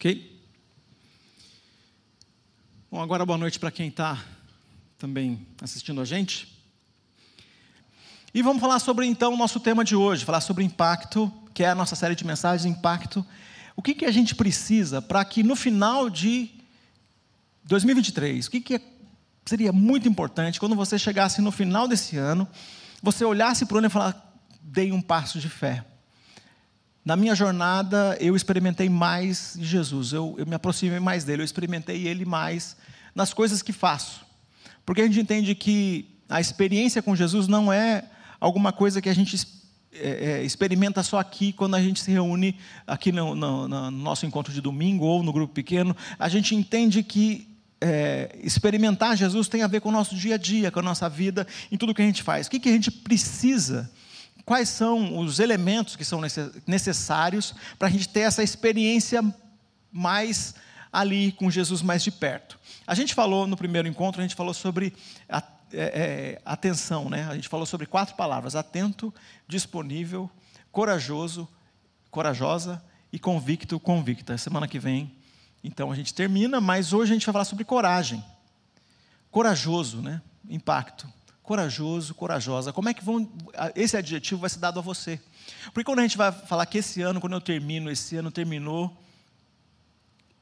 Ok? Bom, agora boa noite para quem está também assistindo a gente. E vamos falar sobre então o nosso tema de hoje, falar sobre impacto, que é a nossa série de mensagens Impacto. O que, que a gente precisa para que no final de 2023, o que, que é, seria muito importante quando você chegasse no final desse ano, você olhasse para o ano e falasse, dei um passo de fé. Na minha jornada, eu experimentei mais de Jesus, eu, eu me aproximei mais dele, eu experimentei ele mais nas coisas que faço. Porque a gente entende que a experiência com Jesus não é alguma coisa que a gente é, é, experimenta só aqui, quando a gente se reúne aqui no, no, no, nosso encontro de domingo ou no grupo pequeno. A gente entende que é, experimentar Jesus tem a ver com o nosso dia a dia, com a nossa vida, em tudo que a gente faz. O que, que a gente precisa quais são os elementos que são necessários para a gente ter essa experiência mais ali com Jesus mais de perto. A gente falou no primeiro encontro, a gente falou sobre a, é, é, atenção, né? A gente falou sobre quatro palavras: atento, disponível, corajoso, corajosa e convicto, convicta. Semana que vem, então a gente termina, mas hoje a gente vai falar sobre coragem. Corajoso, né? Impacto corajoso, corajosa. Como é que vão. Esse adjetivo vai ser dado a você. Porque quando a gente vai falar que esse ano, quando eu termino, esse ano terminou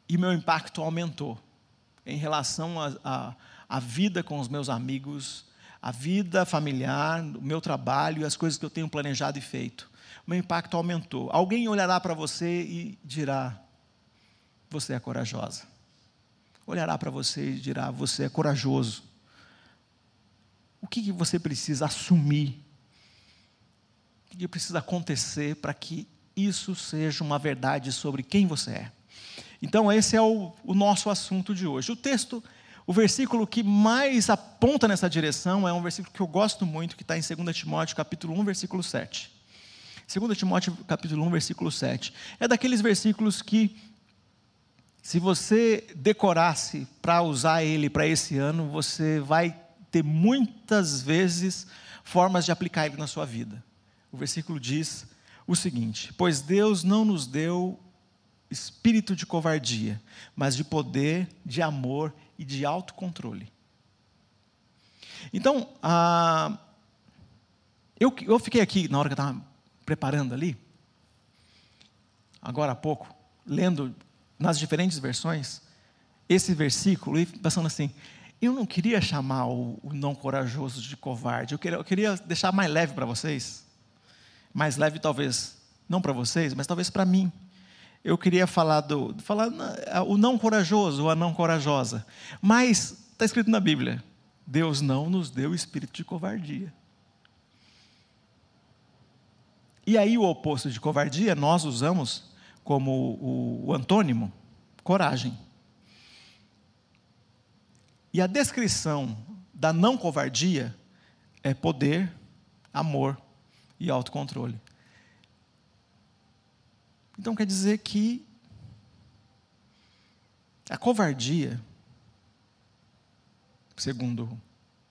e meu impacto aumentou em relação à vida com os meus amigos, a vida familiar, o meu trabalho e as coisas que eu tenho planejado e feito. Meu impacto aumentou. Alguém olhará para você e dirá: Você é corajosa. Olhará para você e dirá: Você é corajoso. O que você precisa assumir? O que precisa acontecer para que isso seja uma verdade sobre quem você é? Então, esse é o, o nosso assunto de hoje. O texto, o versículo que mais aponta nessa direção é um versículo que eu gosto muito, que está em 2 Timóteo, capítulo 1, versículo 7. 2 Timóteo, capítulo 1, versículo 7. É daqueles versículos que, se você decorasse para usar ele para esse ano, você vai ter muitas vezes formas de aplicar ele na sua vida. O versículo diz o seguinte: Pois Deus não nos deu espírito de covardia, mas de poder, de amor e de autocontrole. Então, ah, eu, eu fiquei aqui na hora que eu estava preparando ali, agora há pouco, lendo nas diferentes versões, esse versículo e pensando assim: eu não queria chamar o, não corajoso de covarde, eu queria, eu queria deixar mais leve para vocês. Mais leve, talvez, não para vocês, mas talvez para mim. Eu queria falar do. Falar o não corajoso ou a não corajosa. Mas está escrito na Bíblia: Deus não nos deu espírito de covardia. E aí o oposto de covardia nós usamos como o, o antônimo, coragem. E a descrição da não covardia é poder, amor e autocontrole. Então quer dizer que a covardia, segundo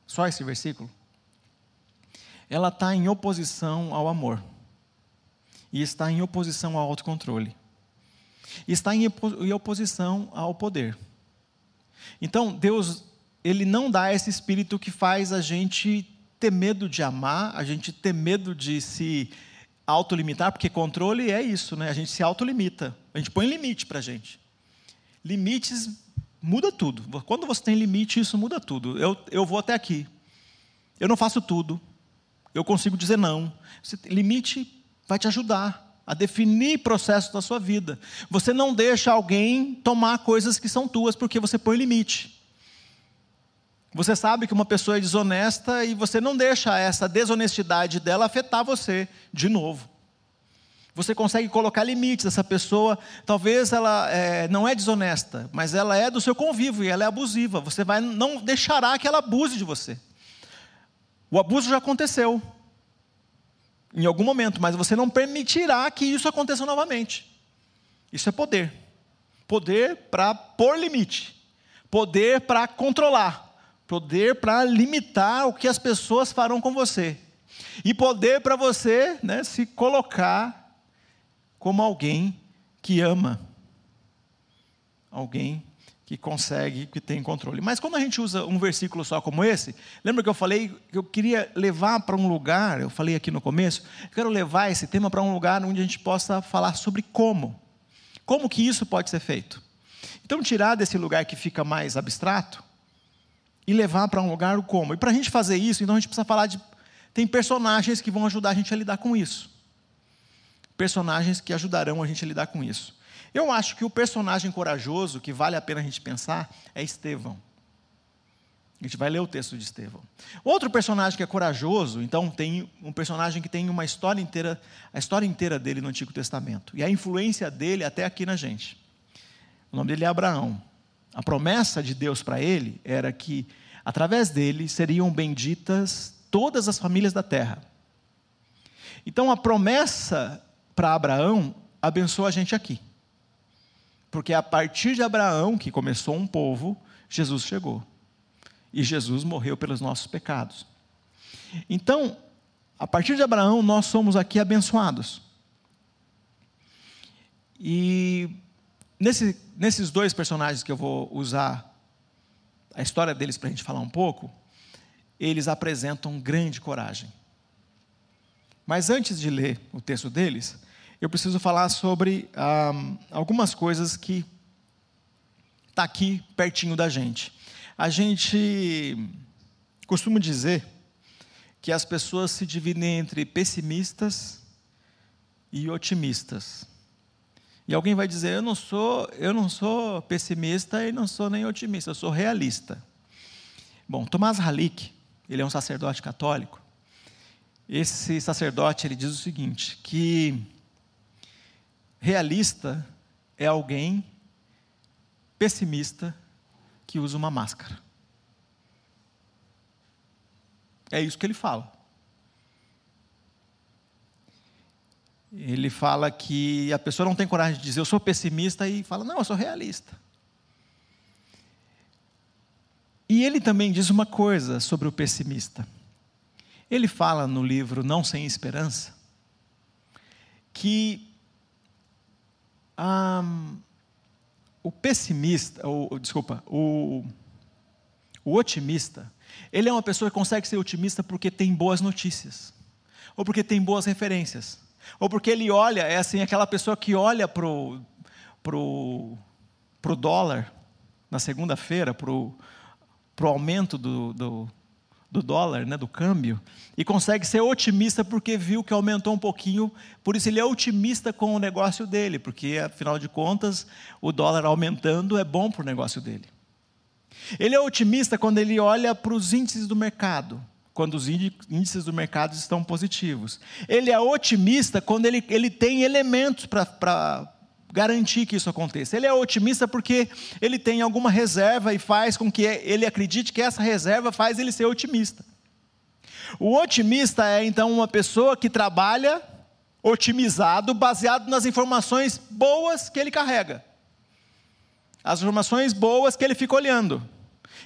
só esse versículo, ela está em oposição ao amor. E está em oposição ao autocontrole. Está em oposição ao poder. Então, Deus, Ele não dá esse espírito que faz a gente ter medo de amar, a gente ter medo de se autolimitar, porque controle é isso, né? A gente se autolimita, a gente põe limite para a gente. Limites muda tudo. Quando você tem limite, isso muda tudo. Eu, eu vou até aqui. Eu não faço tudo. Eu consigo dizer não. limite vai te ajudar a definir processos da sua vida. Você não deixa alguém tomar coisas que são tuas porque você põe limite. Você sabe que uma pessoa é desonesta e você não deixa essa desonestidade dela afetar você de novo. Você consegue colocar limites. Essa pessoa, talvez ela é, não é desonesta, mas ela é do seu convívio e ela é abusiva. Você vai, não deixará que ela abuse de você. O abuso já aconteceu em algum momento, mas você não permitirá que isso aconteça novamente. Isso é poder. Poder para pôr limite, poder para controlar, poder para limitar o que as pessoas farão com você, e poder para você né, se colocar como alguém que ama. alguém que consegue, que tem controle. Mas quando a gente usa um versículo só como esse, lembra que eu falei que eu queria levar para um lugar, eu falei aqui no começo, eu quero levar esse tema para um lugar onde a gente possa falar sobre como. Como que isso pode ser feito? Então, tirar desse lugar que fica mais abstrato e levar para um lugar o como. E para a gente fazer isso, então a gente precisa falar de. Tem personagens que vão ajudar a gente a lidar com isso. Personagens que ajudarão a gente a lidar com isso. Eu acho que o personagem corajoso que vale a pena a gente pensar é Estevão. A gente vai ler o texto de Estevão. Outro personagem que é corajoso, então tem um personagem que tem uma história inteira, a história inteira dele no Antigo Testamento e a influência dele até aqui na gente. O nome dele é Abraão. A promessa de Deus para ele era que através dele seriam benditas todas as famílias da terra. Então a promessa para Abraão abençoa a gente aqui. Porque a partir de Abraão, que começou um povo, Jesus chegou. E Jesus morreu pelos nossos pecados. Então, a partir de Abraão, nós somos aqui abençoados. E nesse, nesses dois personagens que eu vou usar a história deles para a gente falar um pouco, eles apresentam grande coragem. Mas antes de ler o texto deles, eu preciso falar sobre ah, algumas coisas que está aqui pertinho da gente. A gente costuma dizer que as pessoas se dividem entre pessimistas e otimistas. E alguém vai dizer: "Eu não sou, eu não sou pessimista e não sou nem otimista, eu sou realista". Bom, Tomás Halik, ele é um sacerdote católico. Esse sacerdote ele diz o seguinte, que Realista é alguém pessimista que usa uma máscara. É isso que ele fala. Ele fala que a pessoa não tem coragem de dizer eu sou pessimista e fala, não, eu sou realista. E ele também diz uma coisa sobre o pessimista. Ele fala no livro Não Sem Esperança que o pessimista, ou, desculpa, o, o otimista, ele é uma pessoa que consegue ser otimista porque tem boas notícias, ou porque tem boas referências, ou porque ele olha, é assim, aquela pessoa que olha para o pro, pro dólar na segunda-feira, para o aumento do, do, do dólar, né, do câmbio, e consegue ser otimista porque viu que aumentou um pouquinho, por isso ele é otimista com o negócio dele, porque afinal de contas, o dólar aumentando é bom para o negócio dele. Ele é otimista quando ele olha para os índices do mercado, quando os índices do mercado estão positivos. Ele é otimista quando ele, ele tem elementos para garantir que isso aconteça. Ele é otimista porque ele tem alguma reserva e faz com que ele acredite que essa reserva faz ele ser otimista. O otimista é então uma pessoa que trabalha otimizado, baseado nas informações boas que ele carrega. As informações boas que ele fica olhando.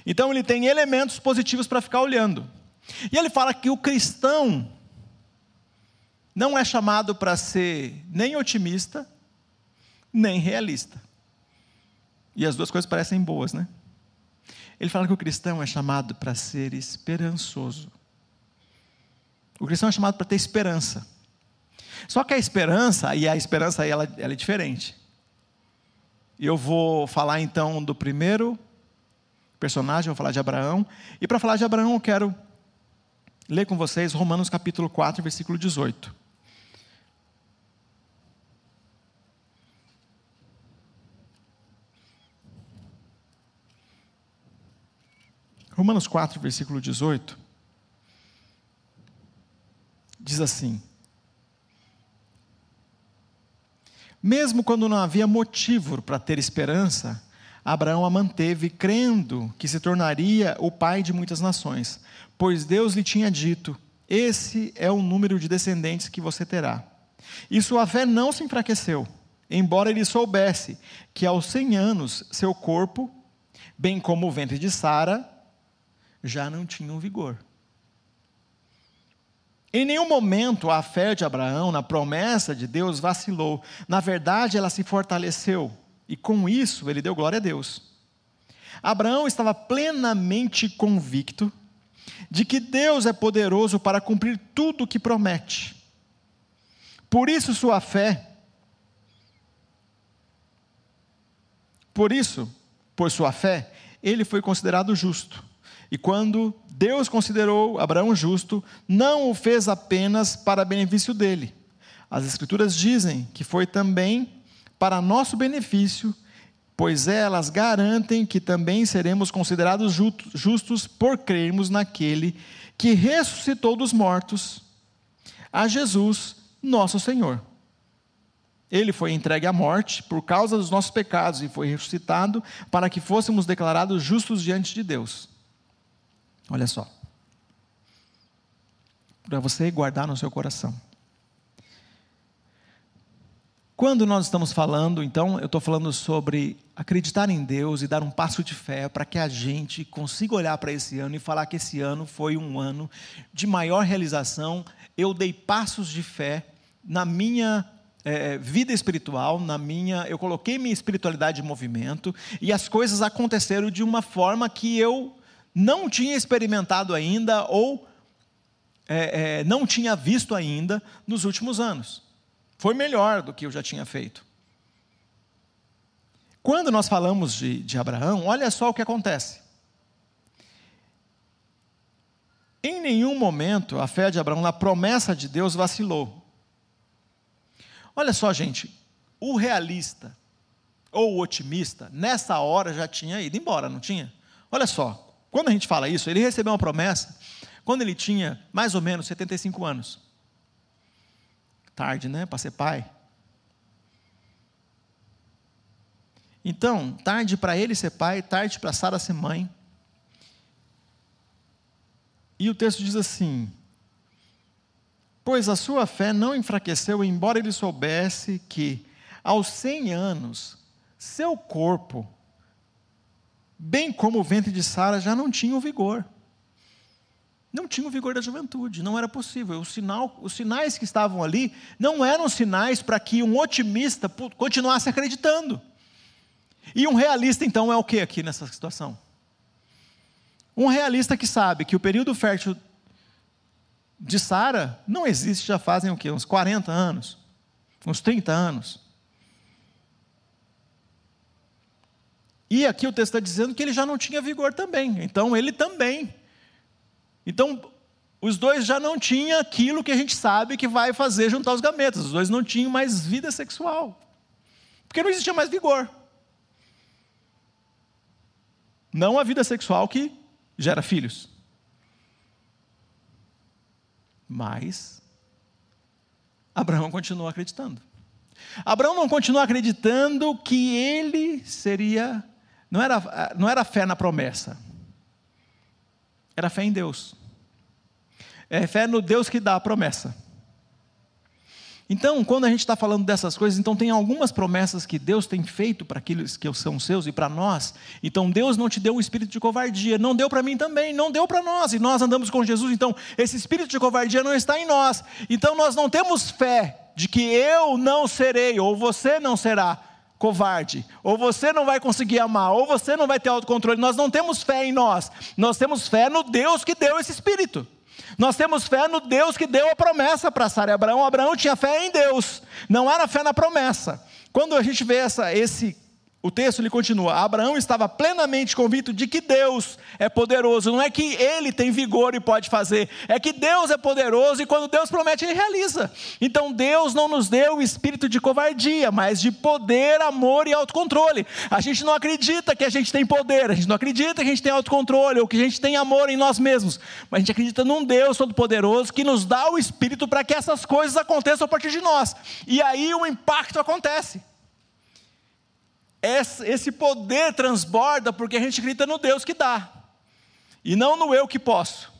Então ele tem elementos positivos para ficar olhando. E ele fala que o cristão não é chamado para ser nem otimista, nem realista. E as duas coisas parecem boas, né? Ele fala que o cristão é chamado para ser esperançoso. O cristão é chamado para ter esperança. Só que a esperança, e a esperança ela, ela é diferente. Eu vou falar então do primeiro personagem, vou falar de Abraão. E para falar de Abraão, eu quero ler com vocês Romanos capítulo 4, versículo 18. Romanos 4, versículo 18, diz assim: Mesmo quando não havia motivo para ter esperança, Abraão a manteve, crendo que se tornaria o pai de muitas nações, pois Deus lhe tinha dito: Esse é o número de descendentes que você terá. E sua fé não se enfraqueceu, embora ele soubesse que aos cem anos seu corpo, bem como o ventre de Sara, já não tinham vigor. Em nenhum momento a fé de Abraão na promessa de Deus vacilou. Na verdade, ela se fortaleceu e com isso ele deu glória a Deus. Abraão estava plenamente convicto de que Deus é poderoso para cumprir tudo o que promete. Por isso sua fé, por isso, por sua fé, ele foi considerado justo. E quando Deus considerou Abraão justo, não o fez apenas para benefício dele. As Escrituras dizem que foi também para nosso benefício, pois elas garantem que também seremos considerados justos por crermos naquele que ressuscitou dos mortos, a Jesus, nosso Senhor. Ele foi entregue à morte por causa dos nossos pecados e foi ressuscitado para que fôssemos declarados justos diante de Deus. Olha só. Para você guardar no seu coração. Quando nós estamos falando, então, eu estou falando sobre acreditar em Deus e dar um passo de fé para que a gente consiga olhar para esse ano e falar que esse ano foi um ano de maior realização. Eu dei passos de fé na minha é, vida espiritual, na minha, eu coloquei minha espiritualidade em movimento e as coisas aconteceram de uma forma que eu não tinha experimentado ainda ou é, é, não tinha visto ainda nos últimos anos. Foi melhor do que eu já tinha feito. Quando nós falamos de, de Abraão, olha só o que acontece. Em nenhum momento a fé de Abraão na promessa de Deus vacilou. Olha só, gente, o realista ou o otimista, nessa hora já tinha ido embora, não tinha? Olha só, quando a gente fala isso, ele recebeu uma promessa quando ele tinha mais ou menos 75 anos. Tarde, né, para ser pai. Então, tarde para ele ser pai, tarde para Sara ser mãe. E o texto diz assim: Pois a sua fé não enfraqueceu, embora ele soubesse que, aos cem anos, seu corpo, bem como o ventre de Sara, já não tinha o vigor. Não tinha o vigor da juventude, não era possível. Sinal, os sinais que estavam ali não eram sinais para que um otimista continuasse acreditando. E um realista, então, é o que aqui nessa situação? Um realista que sabe que o período fértil de Sara não existe já fazem o quê? Uns 40 anos, uns 30 anos. E aqui o texto está dizendo que ele já não tinha vigor também. Então ele também. Então os dois já não tinham aquilo que a gente sabe que vai fazer juntar os gametas. Os dois não tinham mais vida sexual. Porque não existia mais vigor. Não a vida sexual que gera filhos. Mas Abraão continua acreditando. Abraão não continua acreditando que ele seria. Não era, não era fé na promessa, era fé em Deus. É fé no Deus que dá a promessa. Então, quando a gente está falando dessas coisas, então tem algumas promessas que Deus tem feito para aqueles que são seus e para nós. Então, Deus não te deu um espírito de covardia, não deu para mim também, não deu para nós. E nós andamos com Jesus, então esse espírito de covardia não está em nós. Então, nós não temos fé de que eu não serei ou você não será covarde, ou você não vai conseguir amar, ou você não vai ter autocontrole. Nós não temos fé em nós. Nós temos fé no Deus que deu esse espírito. Nós temos fé no Deus que deu a promessa para Sara e Abraão. Abraão tinha fé em Deus, não era fé na promessa. Quando a gente vê essa, esse o texto ele continua: Abraão estava plenamente convicto de que Deus é poderoso. Não é que ele tem vigor e pode fazer, é que Deus é poderoso e quando Deus promete, ele realiza. Então Deus não nos deu o espírito de covardia, mas de poder, amor e autocontrole. A gente não acredita que a gente tem poder, a gente não acredita que a gente tem autocontrole ou que a gente tem amor em nós mesmos, mas a gente acredita num Deus todo-poderoso que nos dá o espírito para que essas coisas aconteçam a partir de nós. E aí o impacto acontece esse poder transborda porque a gente acredita no Deus que dá, e não no eu que posso.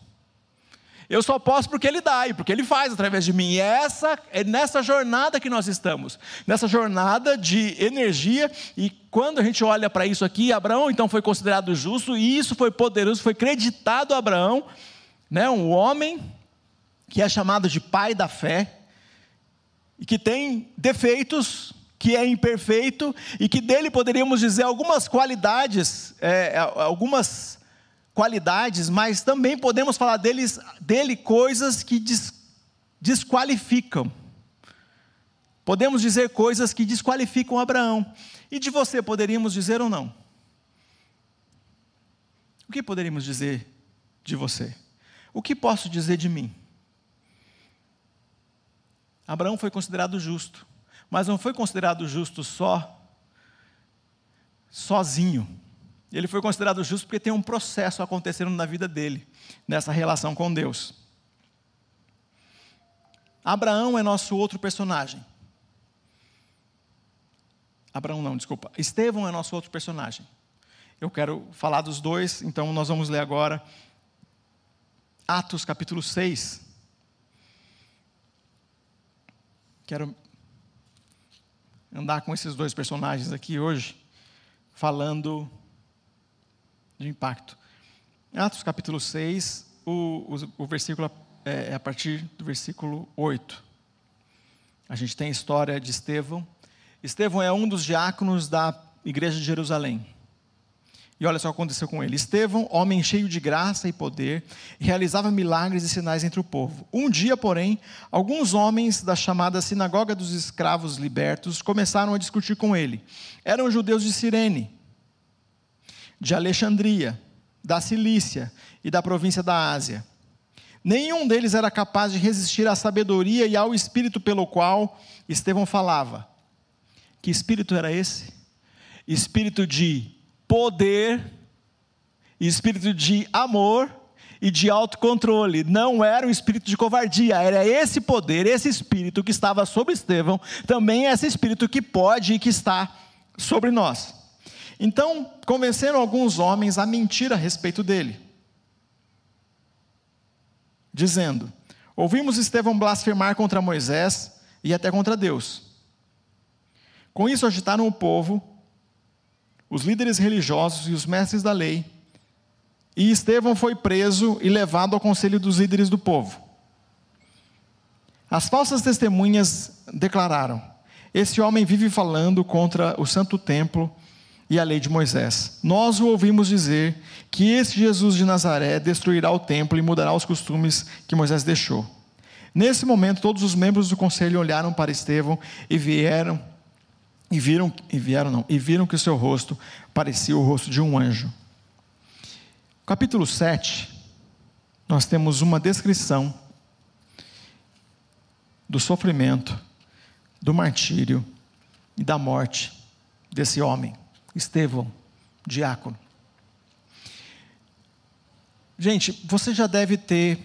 Eu só posso porque Ele dá e porque Ele faz através de mim. E é, essa, é nessa jornada que nós estamos, nessa jornada de energia. E quando a gente olha para isso aqui, Abraão então foi considerado justo, e isso foi poderoso, foi creditado a Abraão, né, um homem que é chamado de pai da fé, e que tem defeitos, que é imperfeito e que dele poderíamos dizer algumas qualidades, é, algumas qualidades, mas também podemos falar deles, dele coisas que des, desqualificam. Podemos dizer coisas que desqualificam Abraão. E de você poderíamos dizer ou não? O que poderíamos dizer de você? O que posso dizer de mim? Abraão foi considerado justo, mas não foi considerado justo só sozinho. Ele foi considerado justo porque tem um processo acontecendo na vida dele, nessa relação com Deus. Abraão é nosso outro personagem. Abraão não, desculpa. Estevão é nosso outro personagem. Eu quero falar dos dois, então nós vamos ler agora Atos capítulo 6. Quero andar com esses dois personagens aqui hoje, falando de impacto. Atos capítulo 6, o, o, o versículo é, é a partir do versículo 8. A gente tem a história de Estevão. Estevão é um dos diáconos da igreja de Jerusalém. E olha só o que aconteceu com ele. Estevão, homem cheio de graça e poder, realizava milagres e sinais entre o povo. Um dia, porém, alguns homens da chamada Sinagoga dos Escravos Libertos começaram a discutir com ele. Eram judeus de Cirene, de Alexandria, da Cilícia e da província da Ásia. Nenhum deles era capaz de resistir à sabedoria e ao espírito pelo qual Estevão falava. Que espírito era esse? Espírito de poder, espírito de amor e de autocontrole. Não era um espírito de covardia, era esse poder, esse espírito que estava sobre Estevão, também é esse espírito que pode e que está sobre nós. Então, convenceram alguns homens a mentir a respeito dele, dizendo: Ouvimos Estevão blasfemar contra Moisés e até contra Deus. Com isso agitaram o povo os líderes religiosos e os mestres da lei. E Estevão foi preso e levado ao conselho dos líderes do povo. As falsas testemunhas declararam: Esse homem vive falando contra o santo templo e a lei de Moisés. Nós o ouvimos dizer que esse Jesus de Nazaré destruirá o templo e mudará os costumes que Moisés deixou. Nesse momento, todos os membros do conselho olharam para Estevão e vieram e viram, e vieram não, e viram que o seu rosto parecia o rosto de um anjo. Capítulo 7, nós temos uma descrição do sofrimento, do martírio e da morte desse homem, Estevão, diácono. Gente, você já deve ter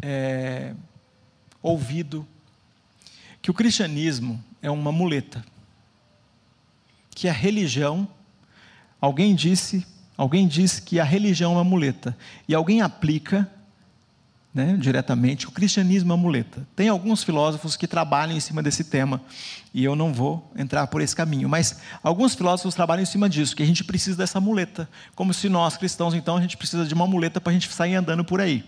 é, ouvido que o cristianismo é uma muleta. Que a religião, alguém disse, alguém disse que a religião é uma muleta. E alguém aplica né, diretamente, o cristianismo é uma muleta. Tem alguns filósofos que trabalham em cima desse tema, e eu não vou entrar por esse caminho, mas alguns filósofos trabalham em cima disso, que a gente precisa dessa muleta, como se nós cristãos, então, a gente precisa de uma muleta para a gente sair andando por aí.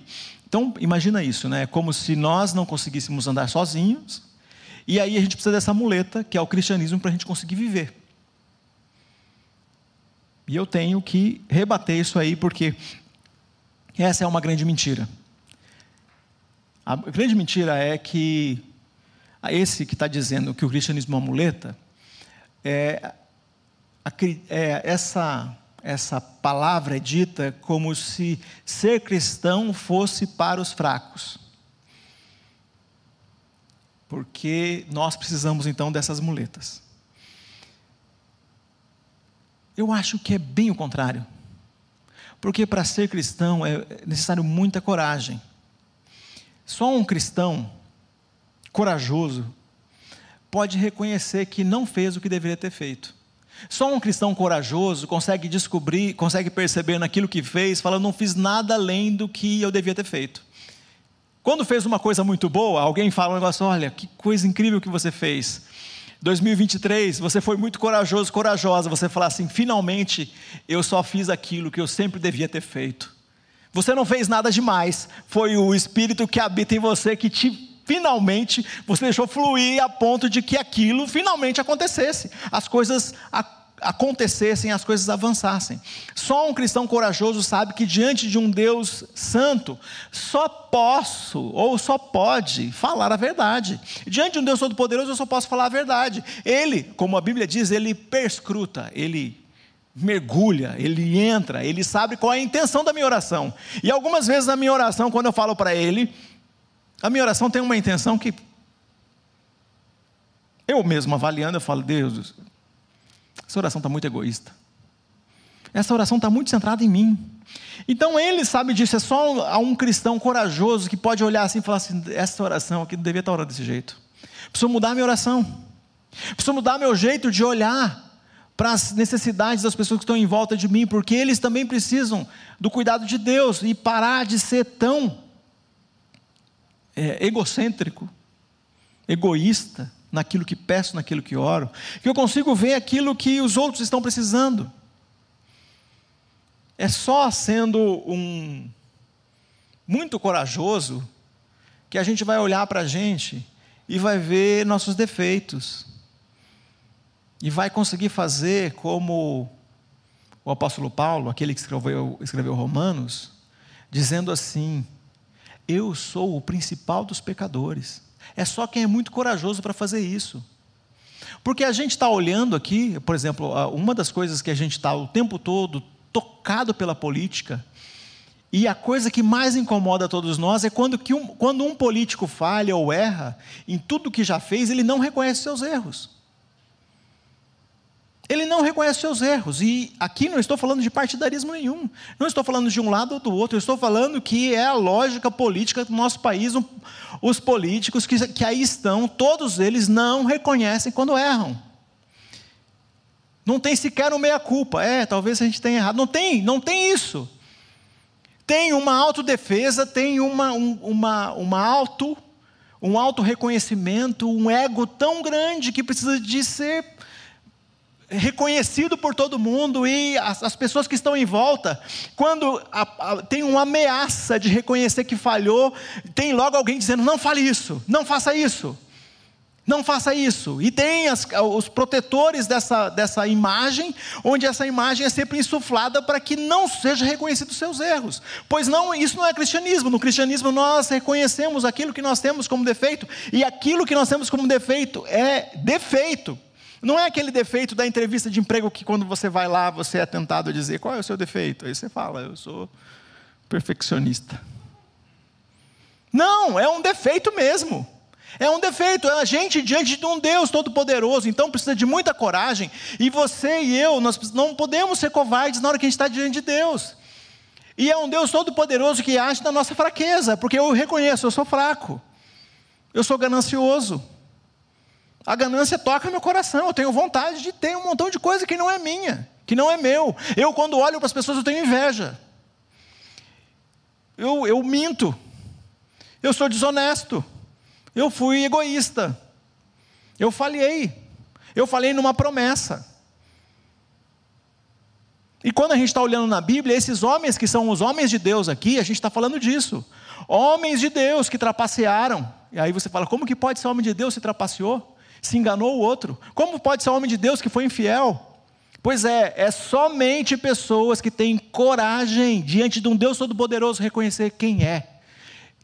Então, imagina isso, né? Como se nós não conseguíssemos andar sozinhos, e aí a gente precisa dessa muleta, que é o cristianismo, para a gente conseguir viver. E eu tenho que rebater isso aí, porque essa é uma grande mentira. A grande mentira é que esse que está dizendo que o cristianismo é uma muleta, é, é, essa, essa palavra é dita como se ser cristão fosse para os fracos porque nós precisamos então dessas muletas. Eu acho que é bem o contrário. Porque para ser cristão é necessário muita coragem. Só um cristão corajoso pode reconhecer que não fez o que deveria ter feito. Só um cristão corajoso consegue descobrir, consegue perceber naquilo que fez, falando, não fiz nada além do que eu devia ter feito. Quando fez uma coisa muito boa, alguém fala um negócio: olha, que coisa incrível que você fez. 2023, você foi muito corajoso, corajosa. Você fala assim: finalmente eu só fiz aquilo que eu sempre devia ter feito. Você não fez nada demais, foi o Espírito que habita em você que te finalmente você deixou fluir a ponto de que aquilo finalmente acontecesse. As coisas acontecessem, as coisas avançassem. Só um cristão corajoso sabe que diante de um Deus santo, só posso ou só pode falar a verdade. Diante de um Deus todo-poderoso, eu só posso falar a verdade. Ele, como a Bíblia diz, ele perscruta, ele mergulha, ele entra, ele sabe qual é a intenção da minha oração. E algumas vezes na minha oração, quando eu falo para ele, a minha oração tem uma intenção que eu mesmo avaliando, eu falo, Deus, essa oração está muito egoísta. Essa oração está muito centrada em mim. Então ele sabe disso, é só um cristão corajoso que pode olhar assim e falar assim: essa oração aqui não devia estar orando desse jeito. Preciso mudar a minha oração. Preciso mudar meu jeito de olhar para as necessidades das pessoas que estão em volta de mim, porque eles também precisam do cuidado de Deus e parar de ser tão é, egocêntrico, egoísta naquilo que peço, naquilo que oro, que eu consigo ver aquilo que os outros estão precisando. É só sendo um muito corajoso que a gente vai olhar para a gente e vai ver nossos defeitos. E vai conseguir fazer como o apóstolo Paulo, aquele que escreveu, escreveu Romanos, dizendo assim: Eu sou o principal dos pecadores. É só quem é muito corajoso para fazer isso. Porque a gente está olhando aqui, por exemplo, uma das coisas que a gente está o tempo todo tocado pela política, e a coisa que mais incomoda todos nós é quando, que um, quando um político falha ou erra em tudo que já fez, ele não reconhece seus erros. Ele não reconhece seus erros. E aqui não estou falando de partidarismo nenhum. Não estou falando de um lado ou do outro. Eu estou falando que é a lógica política do nosso país. Os políticos que, que aí estão, todos eles não reconhecem quando erram. Não tem sequer uma meia-culpa. É, talvez a gente tenha errado. Não tem, não tem isso. Tem uma autodefesa, tem uma, um, uma, uma auto, um auto-reconhecimento, um ego tão grande que precisa de ser reconhecido por todo mundo e as, as, pessoas que estão em volta, quando a, a, tem uma ameaça de reconhecer que falhou, tem logo alguém dizendo: não fale isso, não faça isso, não faça isso. E tem as, os protetores dessa, dessa imagem, onde essa imagem é sempre insuflada para que não seja reconhecido os seus erros. Pois não, isso não é cristianismo. No cristianismo nós reconhecemos aquilo que nós temos como defeito, e aquilo que nós temos como defeito é defeito. Não é aquele defeito da entrevista de emprego que quando você vai lá, você é tentado a dizer qual é o seu defeito. Aí você fala, eu sou perfeccionista. Não, é um defeito mesmo. É um defeito, é a gente diante de um Deus todo-poderoso, então precisa de muita coragem. E você e eu, nós não podemos ser covardes na hora que a gente está diante de Deus. E é um Deus todo-poderoso que age na nossa fraqueza, porque eu reconheço, eu sou fraco, eu sou ganancioso, a ganância toca meu coração. Eu tenho vontade de ter um montão de coisa que não é minha, que não é meu. Eu, quando olho para as pessoas, eu tenho inveja. Eu, eu minto. Eu sou desonesto. Eu fui egoísta. Eu falhei. Eu falei numa promessa. E quando a gente está olhando na Bíblia, esses homens que são os homens de Deus aqui, a gente está falando disso. Homens de Deus que trapacearam. E aí você fala, como que pode ser homem de Deus se trapaceou? Se enganou o outro. Como pode ser homem de Deus que foi infiel? Pois é, é somente pessoas que têm coragem diante de um Deus Todo-Poderoso reconhecer quem é.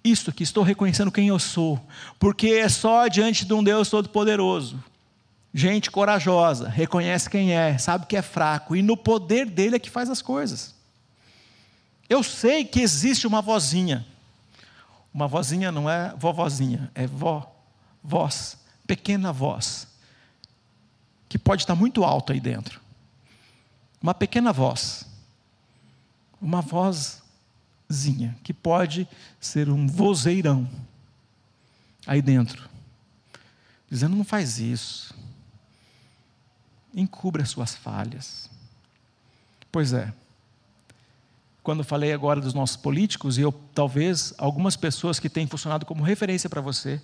Isso que estou reconhecendo quem eu sou, porque é só diante de um Deus Todo-Poderoso. Gente corajosa, reconhece quem é, sabe que é fraco, e no poder dele é que faz as coisas. Eu sei que existe uma vozinha, uma vozinha não é vovozinha, é vó, voz, pequena voz, que pode estar muito alto aí dentro. Uma pequena voz, uma vozzinha, que pode ser um vozeirão aí dentro, dizendo: não faz isso, encubra as suas falhas. Pois é, quando falei agora dos nossos políticos, e eu talvez algumas pessoas que têm funcionado como referência para você,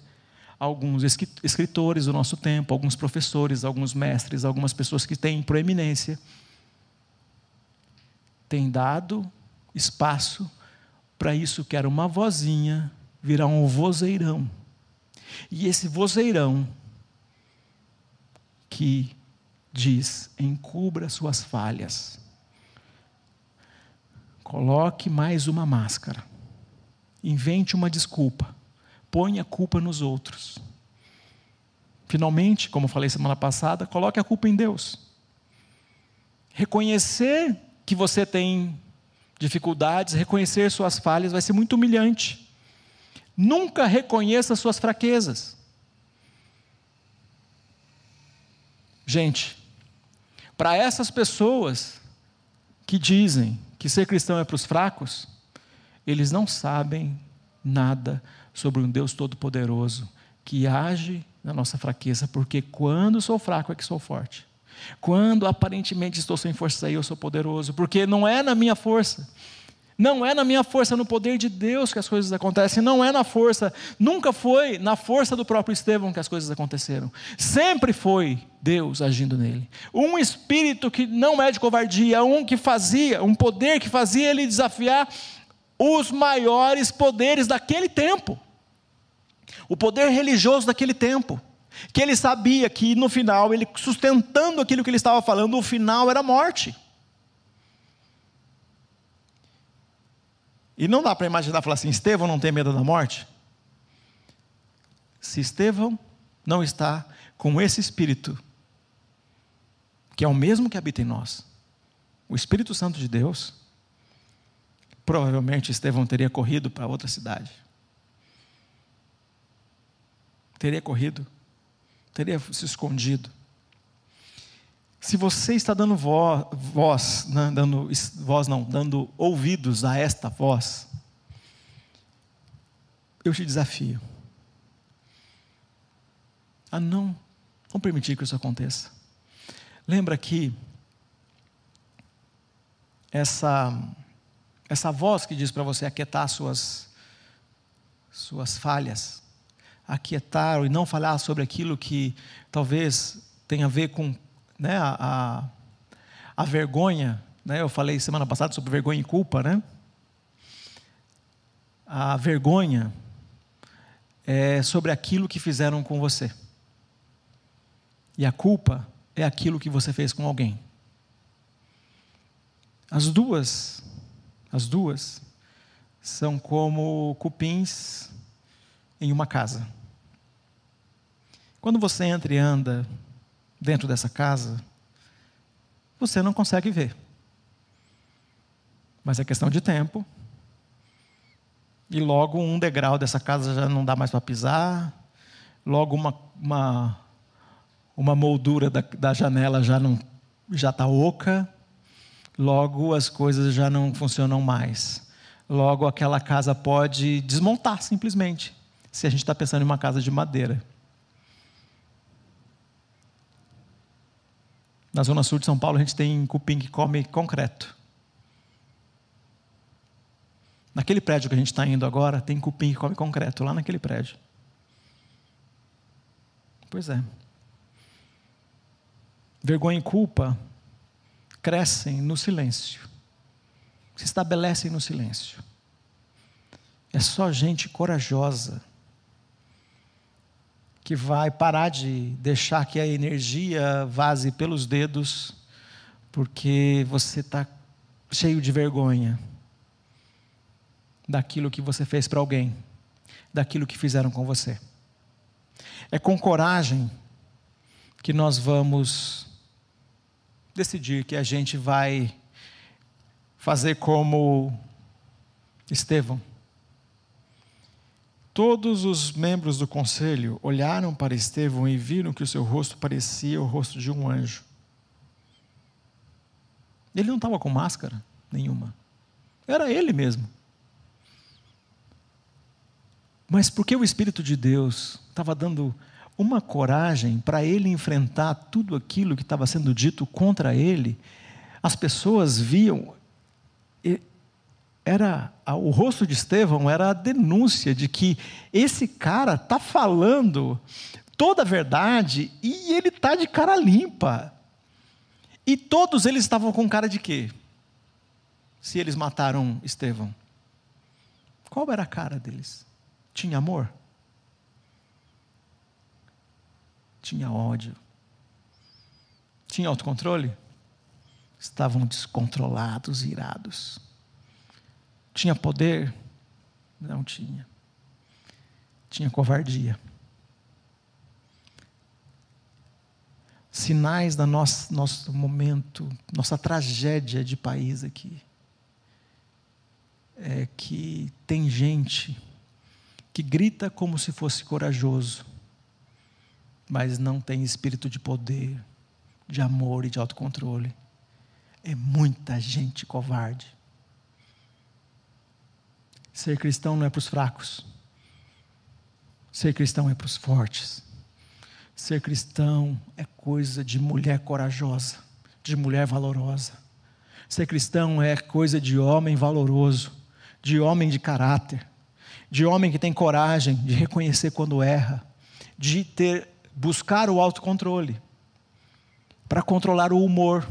alguns escritores do nosso tempo, alguns professores, alguns mestres, algumas pessoas que têm proeminência, têm dado espaço para isso que era uma vozinha virar um vozeirão. E esse vozeirão que diz: encubra suas falhas, coloque mais uma máscara, invente uma desculpa, ponha a culpa nos outros. Finalmente, como falei semana passada, coloque a culpa em Deus. Reconhecer que você tem dificuldades, reconhecer suas falhas vai ser muito humilhante. Nunca reconheça suas fraquezas. Gente, para essas pessoas que dizem que ser cristão é para os fracos, eles não sabem nada sobre um Deus Todo-Poderoso que age na nossa fraqueza, porque quando sou fraco é que sou forte. Quando aparentemente estou sem força aí, eu sou poderoso, porque não é na minha força. Não é na minha força, no poder de Deus que as coisas acontecem, não é na força, nunca foi na força do próprio Estevão que as coisas aconteceram. Sempre foi Deus agindo nele. Um espírito que não é de covardia, um que fazia, um poder que fazia ele desafiar os maiores poderes daquele tempo. O poder religioso daquele tempo que ele sabia que no final, ele sustentando aquilo que ele estava falando, o final era morte. E não dá para imaginar falar assim: Estevão não tem medo da morte? Se Estevão não está com esse espírito, que é o mesmo que habita em nós, o Espírito Santo de Deus, provavelmente Estevão teria corrido para outra cidade. Teria corrido teria se escondido. Se você está dando voz, voz né, dando voz não, dando ouvidos a esta voz, eu te desafio a não, não permitir que isso aconteça. Lembra que essa essa voz que diz para você aquietar suas suas falhas, aquietar e não falar sobre aquilo que talvez tenha a ver com né, a, a, a vergonha. Né? Eu falei semana passada sobre vergonha e culpa, né? A vergonha é sobre aquilo que fizeram com você. E a culpa é aquilo que você fez com alguém. As duas, as duas, são como cupins em uma casa. Quando você entra e anda dentro dessa casa, você não consegue ver. Mas é questão de tempo. E logo um degrau dessa casa já não dá mais para pisar. Logo uma, uma, uma moldura da, da janela já não já está oca. Logo as coisas já não funcionam mais. Logo aquela casa pode desmontar simplesmente se a gente está pensando em uma casa de madeira. Na zona sul de São Paulo, a gente tem cupim que come concreto. Naquele prédio que a gente está indo agora, tem cupim que come concreto, lá naquele prédio. Pois é. Vergonha e culpa crescem no silêncio, se estabelecem no silêncio. É só gente corajosa que vai parar de deixar que a energia vaze pelos dedos, porque você está cheio de vergonha daquilo que você fez para alguém, daquilo que fizeram com você. É com coragem que nós vamos decidir que a gente vai fazer como Estevão Todos os membros do conselho olharam para Estevão e viram que o seu rosto parecia o rosto de um anjo. Ele não estava com máscara nenhuma. Era ele mesmo. Mas porque o Espírito de Deus estava dando uma coragem para ele enfrentar tudo aquilo que estava sendo dito contra ele, as pessoas viam era o rosto de Estevão era a denúncia de que esse cara está falando toda a verdade e ele está de cara limpa. E todos eles estavam com cara de quê? Se eles mataram Estevão. Qual era a cara deles? Tinha amor? tinha ódio. Tinha autocontrole? Estavam descontrolados, irados. Tinha poder? Não tinha. Tinha covardia. Sinais da nosso, nosso momento, nossa tragédia de país aqui. É que tem gente que grita como se fosse corajoso, mas não tem espírito de poder, de amor e de autocontrole. É muita gente covarde. Ser cristão não é para os fracos. Ser cristão é para os fortes. Ser cristão é coisa de mulher corajosa, de mulher valorosa. Ser cristão é coisa de homem valoroso, de homem de caráter de homem que tem coragem de reconhecer quando erra, de ter buscar o autocontrole para controlar o humor,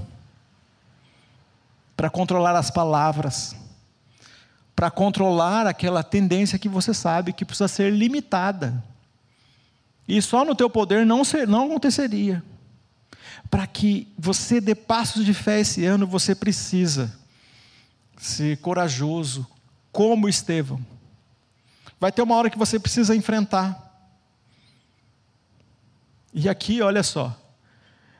para controlar as palavras, para controlar aquela tendência que você sabe que precisa ser limitada. E só no teu poder não, ser, não aconteceria. Para que você dê passos de fé esse ano, você precisa ser corajoso, como Estevão vai ter uma hora que você precisa enfrentar. E aqui, olha só.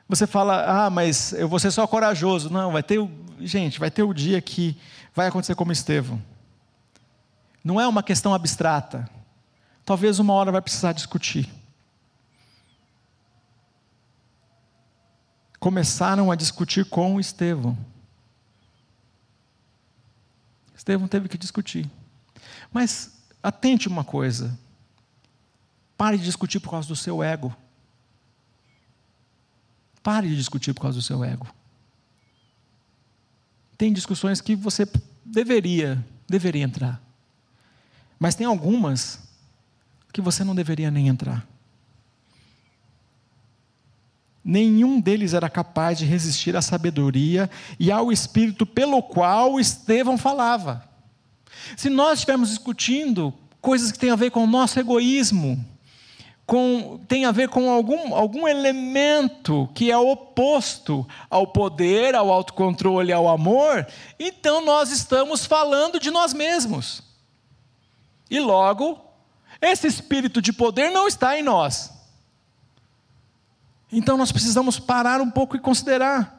Você fala, ah, mas eu vou ser só corajoso. Não, vai ter, gente, vai ter o dia que vai acontecer como Estevão. Não é uma questão abstrata. Talvez uma hora vai precisar discutir. Começaram a discutir com Estevão. Estevão teve que discutir. Mas Atente uma coisa. Pare de discutir por causa do seu ego. Pare de discutir por causa do seu ego. Tem discussões que você deveria, deveria entrar. Mas tem algumas que você não deveria nem entrar. Nenhum deles era capaz de resistir à sabedoria e ao espírito pelo qual Estevão falava. Se nós estivermos discutindo coisas que têm a ver com o nosso egoísmo, com, tem a ver com algum, algum elemento que é oposto ao poder, ao autocontrole, ao amor, então nós estamos falando de nós mesmos. E logo, esse espírito de poder não está em nós. Então nós precisamos parar um pouco e considerar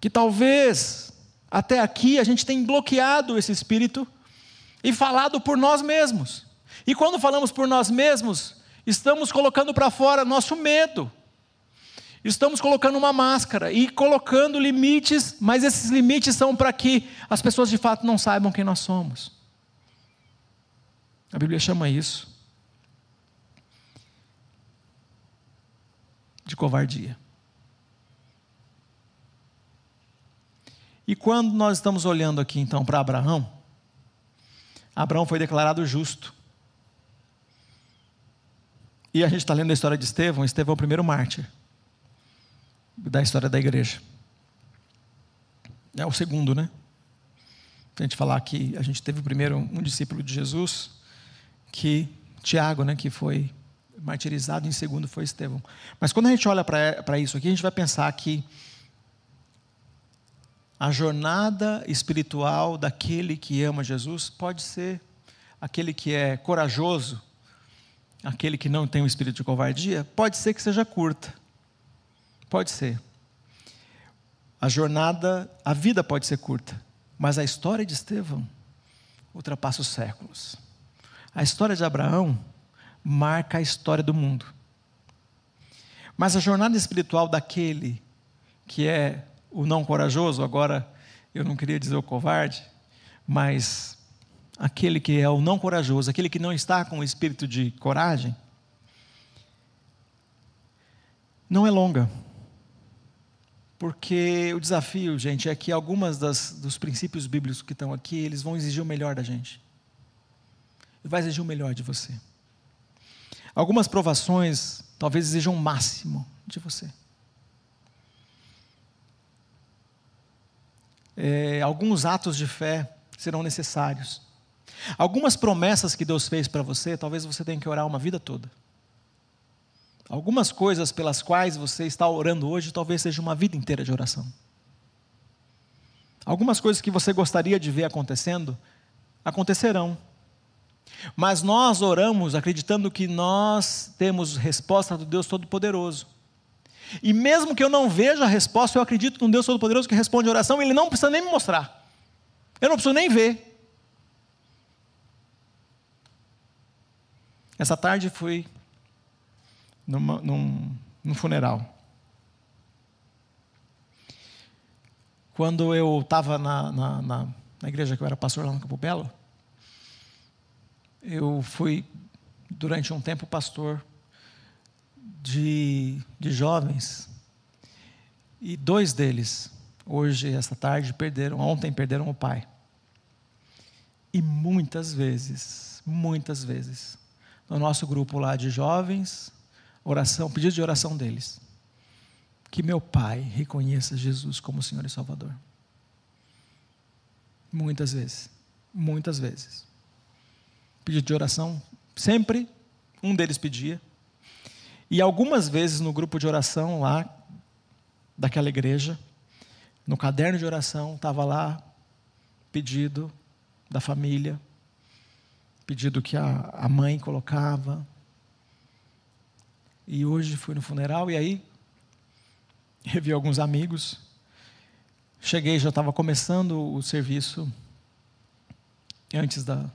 que talvez até aqui a gente tem bloqueado esse espírito e falado por nós mesmos. E quando falamos por nós mesmos, estamos colocando para fora nosso medo. Estamos colocando uma máscara e colocando limites, mas esses limites são para que as pessoas de fato não saibam quem nós somos. A Bíblia chama isso de covardia. E quando nós estamos olhando aqui então para Abraão, Abraão foi declarado justo. E a gente está lendo a história de Estevão, Estevão é o primeiro mártir da história da igreja. É o segundo, né? A gente falar que a gente teve o primeiro um discípulo de Jesus, que Tiago, né, que foi martirizado, em segundo foi Estevão. Mas quando a gente olha para isso aqui, a gente vai pensar que a jornada espiritual daquele que ama Jesus pode ser aquele que é corajoso, aquele que não tem o espírito de covardia, pode ser que seja curta. Pode ser. A jornada, a vida pode ser curta, mas a história de Estevão ultrapassa os séculos. A história de Abraão marca a história do mundo. Mas a jornada espiritual daquele que é o não corajoso, agora eu não queria dizer o covarde, mas aquele que é o não corajoso, aquele que não está com o espírito de coragem, não é longa. Porque o desafio, gente, é que algumas das, dos princípios bíblicos que estão aqui, eles vão exigir o melhor da gente. Vai exigir o melhor de você. Algumas provações talvez exijam o máximo de você. é, alguns atos de fé serão necessários. Algumas promessas que Deus fez para você, talvez você tenha que orar uma vida toda. Algumas coisas pelas quais você está orando hoje talvez seja uma vida inteira de oração. Algumas coisas que você gostaria de ver acontecendo, acontecerão. Mas nós oramos acreditando que nós temos resposta do Deus Todo-Poderoso. E mesmo que eu não veja a resposta, eu acredito num Deus Todo-Poderoso que responde a oração, ele não precisa nem me mostrar. Eu não preciso nem ver. Essa tarde fui numa, num, num funeral. Quando eu estava na, na, na, na, igreja que eu era pastor lá no Campo Belo, eu fui, durante um tempo, pastor de, de jovens. E dois deles, hoje, esta tarde, perderam, ontem perderam o pai. E muitas vezes, muitas vezes, no nosso grupo lá de jovens, oração, pedido de oração deles que meu pai reconheça Jesus como Senhor e Salvador. Muitas vezes, muitas vezes. Pedido de oração, sempre um deles pedia. E algumas vezes no grupo de oração lá, daquela igreja, no caderno de oração, estava lá pedido da família, pedido que a, a mãe colocava. E hoje fui no funeral e aí revi alguns amigos. Cheguei, já estava começando o serviço antes da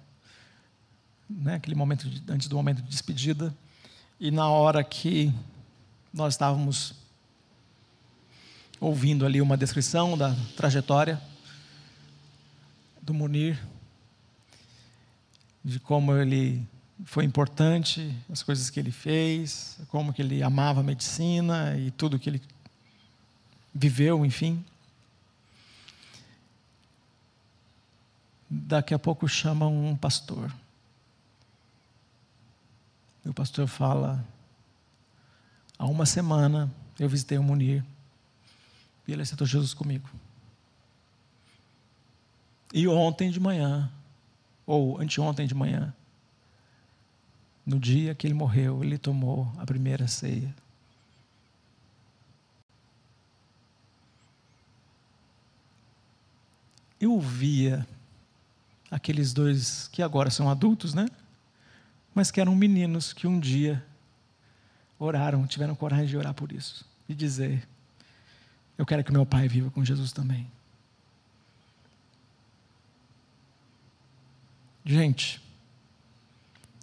né, aquele momento de, antes do momento de despedida e na hora que nós estávamos ouvindo ali uma descrição da trajetória do Munir de como ele foi importante, as coisas que ele fez, como que ele amava a medicina e tudo que ele viveu, enfim. Daqui a pouco chamam um pastor. E o pastor fala: há uma semana eu visitei o Munir e ele aceitou Jesus comigo. E ontem de manhã, ou anteontem de manhã, no dia que ele morreu, ele tomou a primeira ceia. eu via aqueles dois que agora são adultos, né? Mas que eram meninos que um dia oraram, tiveram coragem de orar por isso e dizer: Eu quero que meu pai viva com Jesus também. Gente,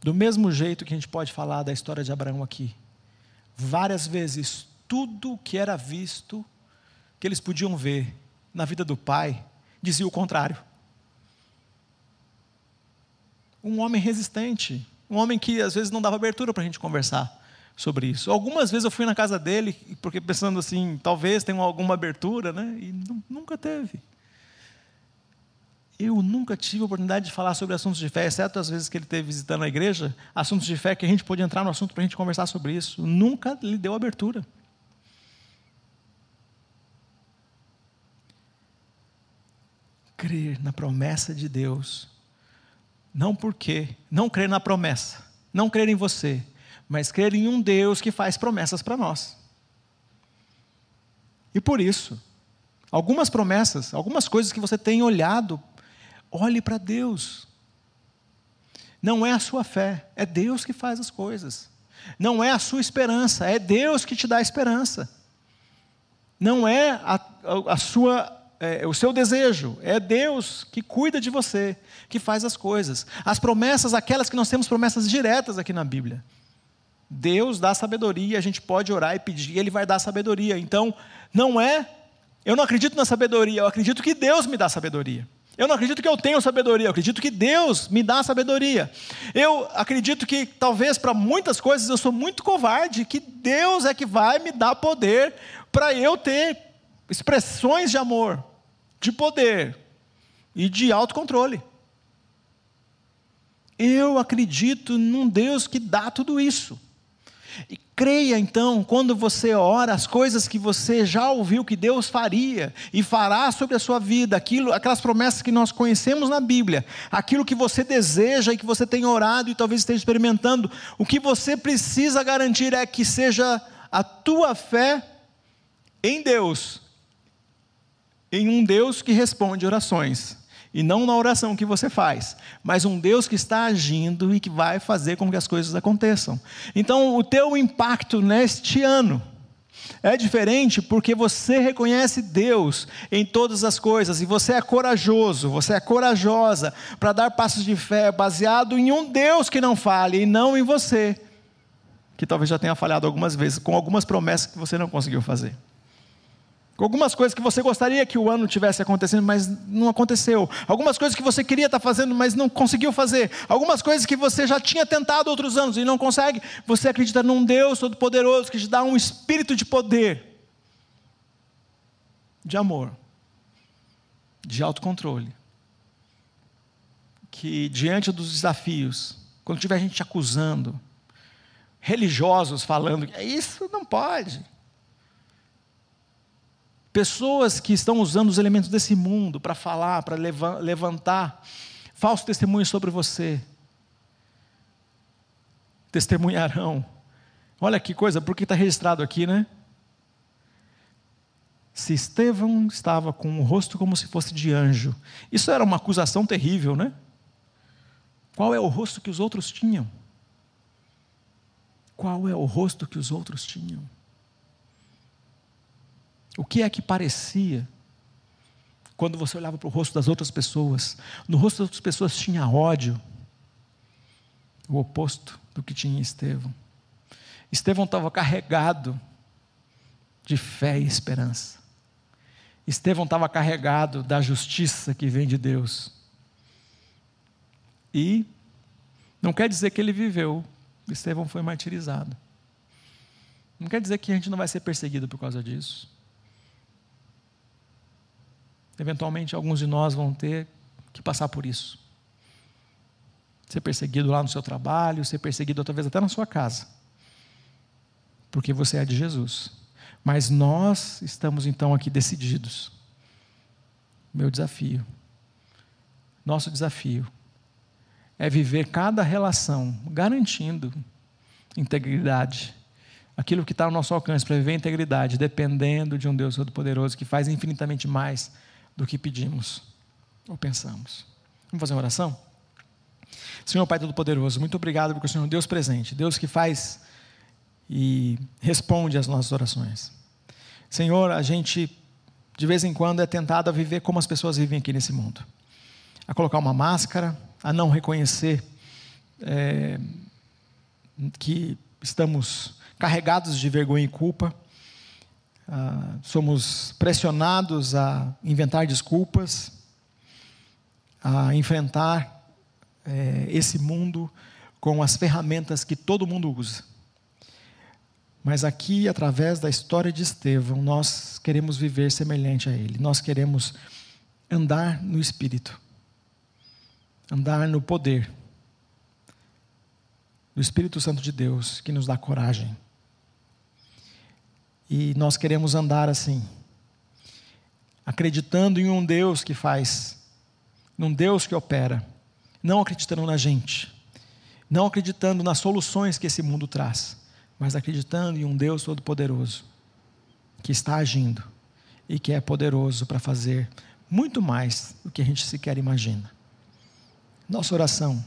do mesmo jeito que a gente pode falar da história de Abraão aqui, várias vezes tudo que era visto, que eles podiam ver na vida do pai, dizia o contrário. Um homem resistente, um homem que às vezes não dava abertura para a gente conversar sobre isso. Algumas vezes eu fui na casa dele, porque pensando assim, talvez tenha alguma abertura, né? E nunca teve. Eu nunca tive oportunidade de falar sobre assuntos de fé, exceto as vezes que ele esteve visitando a igreja, assuntos de fé que a gente pôde entrar no assunto para a gente conversar sobre isso. Nunca lhe deu abertura. crer na promessa de Deus. Não porque, não crer na promessa, não crer em você, mas crer em um Deus que faz promessas para nós. E por isso, algumas promessas, algumas coisas que você tem olhado, olhe para Deus. Não é a sua fé, é Deus que faz as coisas. Não é a sua esperança, é Deus que te dá a esperança. Não é a, a, sua é, o seu desejo, é Deus que cuida de você, que faz as coisas. As promessas, aquelas que nós temos promessas diretas aqui na Bíblia. Deus dá sabedoria, a gente pode orar e pedir, Ele vai dar sabedoria. Então, não é, eu não acredito na sabedoria, eu acredito que Deus me dá sabedoria. Eu não acredito que eu tenho sabedoria, eu acredito que Deus me dá sabedoria. Eu acredito que talvez para muitas coisas eu sou muito covarde, que Deus é que vai me dar poder para eu ter expressões de amor, de poder e de autocontrole. Eu acredito num Deus que dá tudo isso. E Creia então, quando você ora, as coisas que você já ouviu que Deus faria e fará sobre a sua vida, aquilo, aquelas promessas que nós conhecemos na Bíblia, aquilo que você deseja e que você tem orado e talvez esteja experimentando, o que você precisa garantir é que seja a tua fé em Deus, em um Deus que responde orações e não na oração que você faz, mas um Deus que está agindo e que vai fazer com que as coisas aconteçam. Então, o teu impacto neste ano é diferente porque você reconhece Deus em todas as coisas e você é corajoso, você é corajosa para dar passos de fé baseado em um Deus que não falhe e não em você, que talvez já tenha falhado algumas vezes com algumas promessas que você não conseguiu fazer. Algumas coisas que você gostaria que o ano tivesse acontecendo, mas não aconteceu. Algumas coisas que você queria estar fazendo, mas não conseguiu fazer. Algumas coisas que você já tinha tentado outros anos e não consegue. Você acredita num Deus Todo-Poderoso que te dá um espírito de poder, de amor, de autocontrole. Que diante dos desafios, quando tiver gente te acusando, religiosos falando, isso não pode Pessoas que estão usando os elementos desse mundo para falar, para levantar falso testemunho sobre você. Testemunharão. Olha que coisa, porque está registrado aqui, né? Se Estevão estava com o rosto como se fosse de anjo. Isso era uma acusação terrível, né? Qual é o rosto que os outros tinham? Qual é o rosto que os outros tinham? O que é que parecia quando você olhava para o rosto das outras pessoas? No rosto das outras pessoas tinha ódio, o oposto do que tinha Estevão. Estevão estava carregado de fé e esperança. Estevão estava carregado da justiça que vem de Deus. E não quer dizer que ele viveu, Estevão foi martirizado. Não quer dizer que a gente não vai ser perseguido por causa disso. Eventualmente, alguns de nós vão ter que passar por isso. Ser perseguido lá no seu trabalho, ser perseguido talvez até na sua casa. Porque você é de Jesus. Mas nós estamos então aqui decididos. Meu desafio, nosso desafio, é viver cada relação garantindo integridade. Aquilo que está ao nosso alcance para viver integridade, dependendo de um Deus Todo-Poderoso que faz infinitamente mais do que pedimos ou pensamos. Vamos fazer uma oração? Senhor Pai Todo-Poderoso, muito obrigado porque o Senhor é Deus presente, Deus que faz e responde às nossas orações. Senhor, a gente de vez em quando é tentado a viver como as pessoas vivem aqui nesse mundo, a colocar uma máscara, a não reconhecer é, que estamos carregados de vergonha e culpa ah, somos pressionados a inventar desculpas, a enfrentar eh, esse mundo com as ferramentas que todo mundo usa. Mas aqui, através da história de Estevão, nós queremos viver semelhante a ele. Nós queremos andar no Espírito, andar no poder do Espírito Santo de Deus, que nos dá coragem e nós queremos andar assim, acreditando em um Deus que faz, num Deus que opera, não acreditando na gente, não acreditando nas soluções que esse mundo traz, mas acreditando em um Deus todo-poderoso, que está agindo e que é poderoso para fazer muito mais do que a gente sequer imagina. Nossa oração,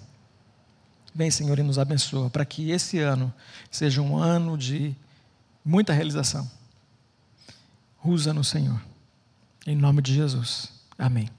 vem Senhor e nos abençoa, para que esse ano seja um ano de muita realização. Usa no Senhor. Em nome de Jesus. Amém.